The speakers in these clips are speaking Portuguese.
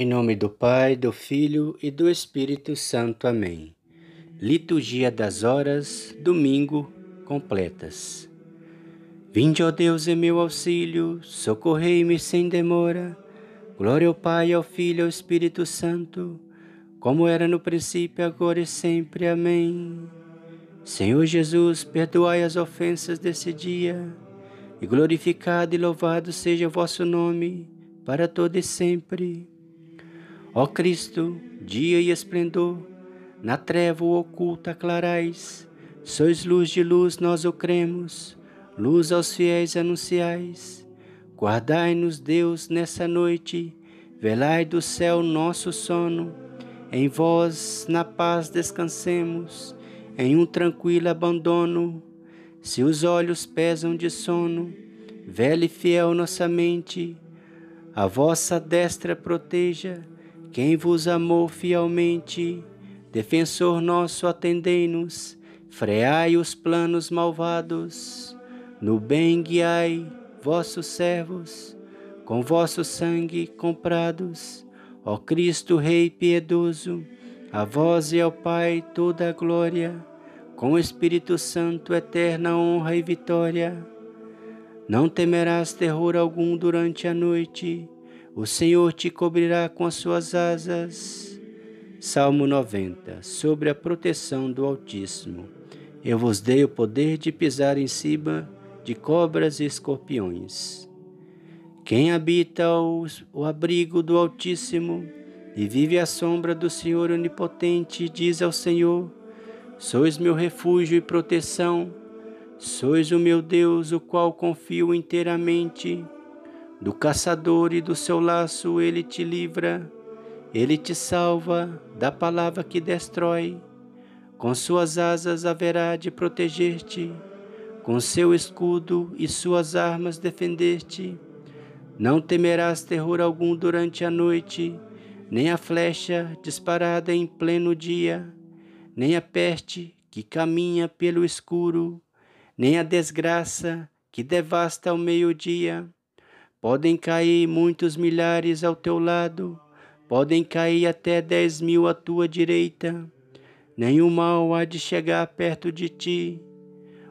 Em nome do Pai, do Filho e do Espírito Santo. Amém. Liturgia das Horas, domingo, completas. Vinde, ó Deus, em meu auxílio, socorrei-me sem demora. Glória ao Pai, ao Filho e ao Espírito Santo, como era no princípio, agora e sempre. Amém. Senhor Jesus, perdoai as ofensas desse dia, e glorificado e louvado seja o vosso nome, para todo e sempre. Ó Cristo, dia e esplendor, na treva oculta clarais, sois luz de luz, nós o cremos, luz aos fiéis anunciais. Guardai-nos, Deus, nessa noite, velai do céu nosso sono, em vós na paz descansemos, em um tranquilo abandono. Se os olhos pesam de sono, velha e fiel nossa mente, a vossa destra proteja quem vos amou fielmente, defensor nosso, atendei-nos, freai os planos malvados, no bem guiai vossos servos, com vosso sangue comprados, ó Cristo Rei piedoso, a vós e ao Pai toda a glória, com o Espírito Santo eterna honra e vitória. Não temerás terror algum durante a noite, o Senhor te cobrirá com as suas asas. Salmo 90. Sobre a proteção do Altíssimo. Eu vos dei o poder de pisar em cima de cobras e escorpiões. Quem habita o, abrigo do Altíssimo e vive à sombra do Senhor Onipotente, diz ao Senhor: Sois meu refúgio e proteção, sois o meu Deus, o qual confio inteiramente. Do caçador e do seu laço ele te livra, ele te salva da palavra que destrói. Com suas asas haverá de proteger-te, com seu escudo e suas armas defender-te. Não temerás terror algum durante a noite, nem a flecha disparada em pleno dia, nem a peste que caminha pelo escuro, nem a desgraça que devasta ao meio-dia Podem cair muitos milhares ao teu lado, podem cair até dez mil à tua direita. Nenhum mal há de chegar perto de ti.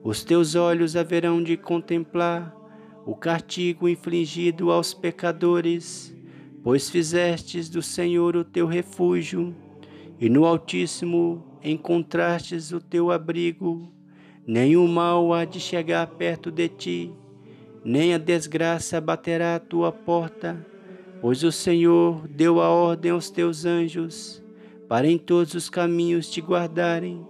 Os teus olhos haverão de contemplar o castigo infligido aos pecadores, pois fizestes do Senhor o teu refúgio, e no Altíssimo encontrastes o teu abrigo. Nenhum mal há de chegar perto de ti nem a desgraça baterá à tua porta, pois o Senhor deu a ordem aos teus anjos para em todos os caminhos te guardarem.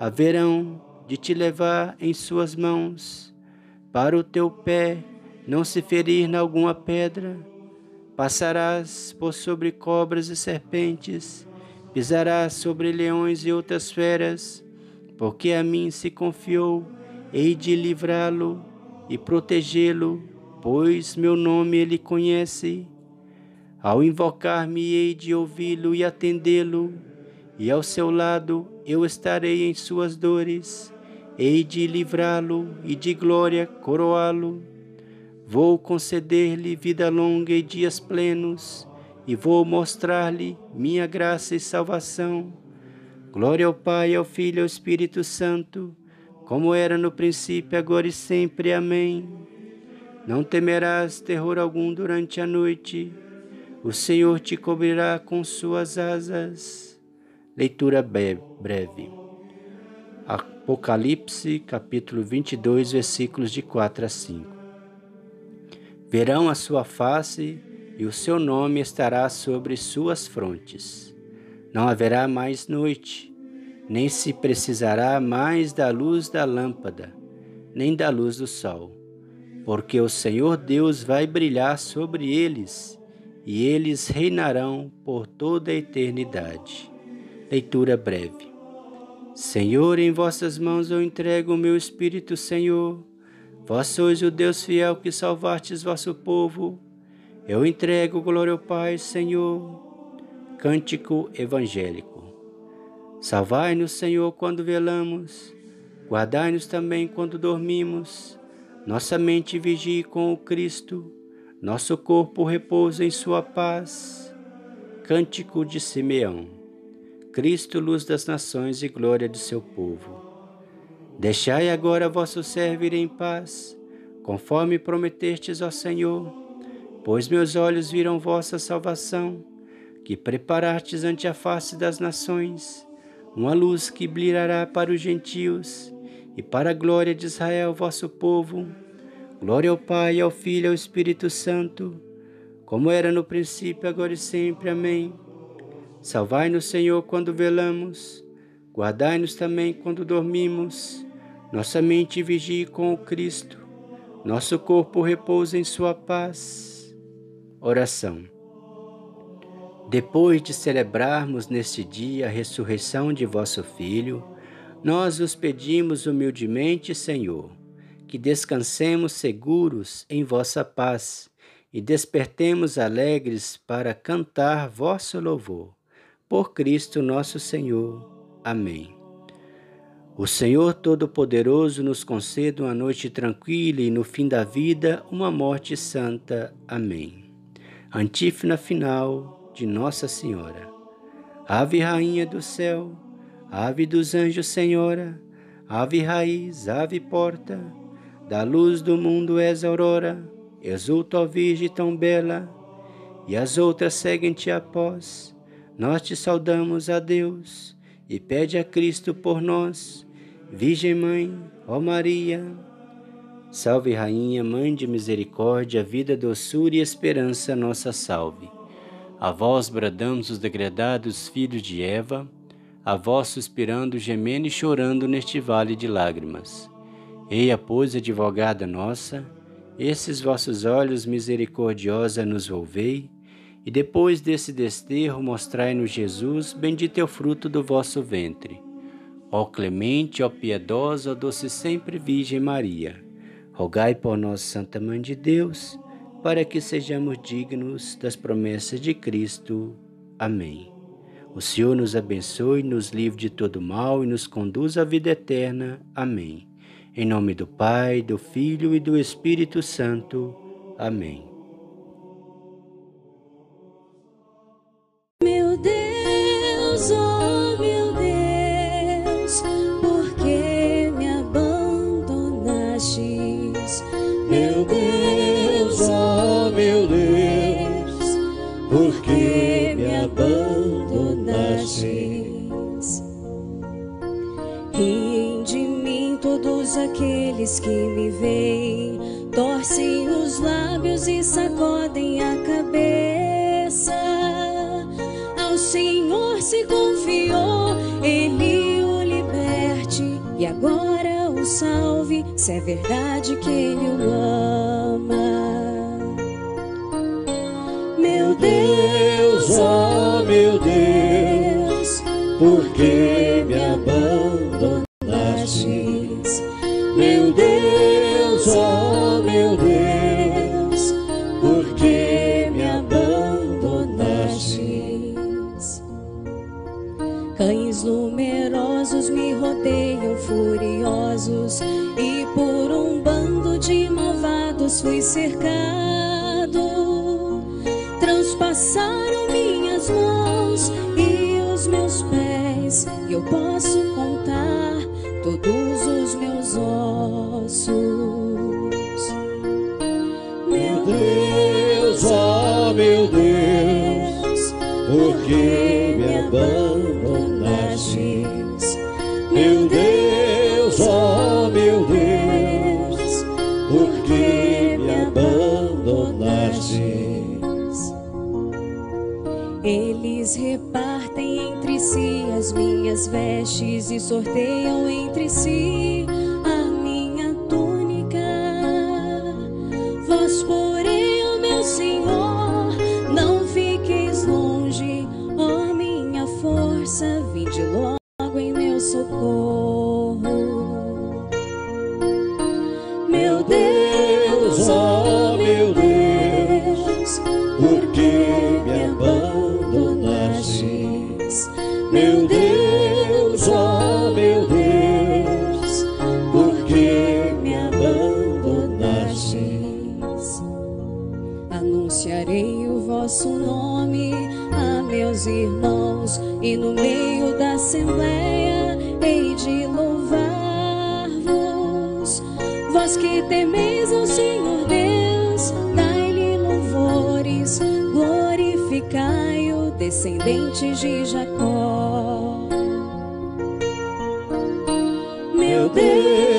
Haverão de te levar em suas mãos, para o teu pé não se ferir na alguma pedra. Passarás por sobre cobras e serpentes, pisarás sobre leões e outras feras, porque a mim se confiou, hei de livrá-lo e protegê-lo, pois meu nome ele conhece. Ao invocar-me, hei de ouvi-lo e atendê-lo, e ao seu lado eu estarei em suas dores, hei de livrá-lo e de glória coroá-lo. Vou conceder-lhe vida longa e dias plenos, e vou mostrar-lhe minha graça e salvação. Glória ao Pai, ao Filho e ao Espírito Santo como era no princípio, agora e sempre. Amém. Não temerás terror algum durante a noite, o Senhor te cobrirá com suas asas. Leitura breve. Apocalipse, capítulo 22, versículos de 4 a 5. Verão a sua face e o seu nome estará sobre suas frontes. Não haverá mais noite nem se precisará mais da luz da lâmpada, nem da luz do sol, porque o Senhor Deus vai brilhar sobre eles e eles reinarão por toda a eternidade. Leitura breve. Senhor, em vossas mãos eu entrego o meu espírito, Senhor. Vós sois o Deus fiel que salvastes vosso povo. Eu entrego glória ao Pai, Senhor. Cântico evangélico. Salvai-nos, Senhor, quando velamos, guardai-nos também quando dormimos. Nossa mente vigie com o Cristo, nosso corpo repousa em Sua paz. Cântico de Simeão. Cristo, luz das nações e glória do seu povo. Deixai agora vosso servo ir em paz, conforme prometestes ao Senhor, pois meus olhos viram vossa salvação, que preparastes ante a face das nações, uma luz que brilhará para os gentios e para a glória de Israel, vosso povo. Glória ao Pai, ao Filho e ao Espírito Santo, como era no princípio, agora e sempre. Amém. Salvai-nos, Senhor, quando velamos, guardai-nos também quando dormimos. Nossa mente vigie com o Cristo, nosso corpo repousa em Sua paz. Oração. Depois de celebrarmos neste dia a ressurreição de vosso Filho, nós os pedimos humildemente, Senhor, que descansemos seguros em vossa paz e despertemos alegres para cantar vosso louvor. Por Cristo nosso Senhor. Amém. O Senhor Todo-Poderoso nos conceda uma noite tranquila e no fim da vida uma morte santa. Amém. Antífona final de Nossa Senhora. Ave Rainha do céu, Ave dos anjos, Senhora, Ave raiz, ave porta, da luz do mundo és aurora, exulta, ó Virgem tão bela, e as outras seguem-te após. Nós te saudamos a Deus e pede a Cristo por nós. Virgem Mãe, ó Maria, Salve Rainha, Mãe de Misericórdia, vida, doçura e esperança, nossa salve. A vós bradamos os degradados filhos de Eva, a vós suspirando, gemendo e chorando neste vale de lágrimas. Eia, pois, advogada nossa, esses vossos olhos misericordiosa nos volvei, e depois desse desterro mostrai-nos Jesus, bendito é o fruto do vosso ventre. Ó clemente, ó piedosa, ó doce sempre Virgem Maria, rogai por nós, Santa Mãe de Deus, para que sejamos dignos das promessas de Cristo. Amém. O Senhor nos abençoe, nos livre de todo mal e nos conduz à vida eterna. Amém. Em nome do Pai, do Filho e do Espírito Santo. Amém. Meu Deus, oh meu meu Deus, por que me abandonastes? Riem de mim todos aqueles que me veem, torcem os lábios e sacodem a cabeça. Ao Senhor se confiou, Ele o liberte e agora o salve, se é verdade que Ele o ama. Meu Deus, oh meu Deus, por que me abandonastes? Cães numerosos me rodeiam furiosos e por um bando de malvados fui cercado. Transpassaram minhas mãos e os meus pés, e eu posso Meu Deus, oh meu Deus, por que me abandonastes? Eles repartem entre si as minhas vestes e sorteiam entre si meus irmãos e no meio da assembleia hei de louvar-vos. Vós que temeis ao Senhor Deus, dai-lhe louvores, glorificai-o, descendentes de Jacó. Meu Deus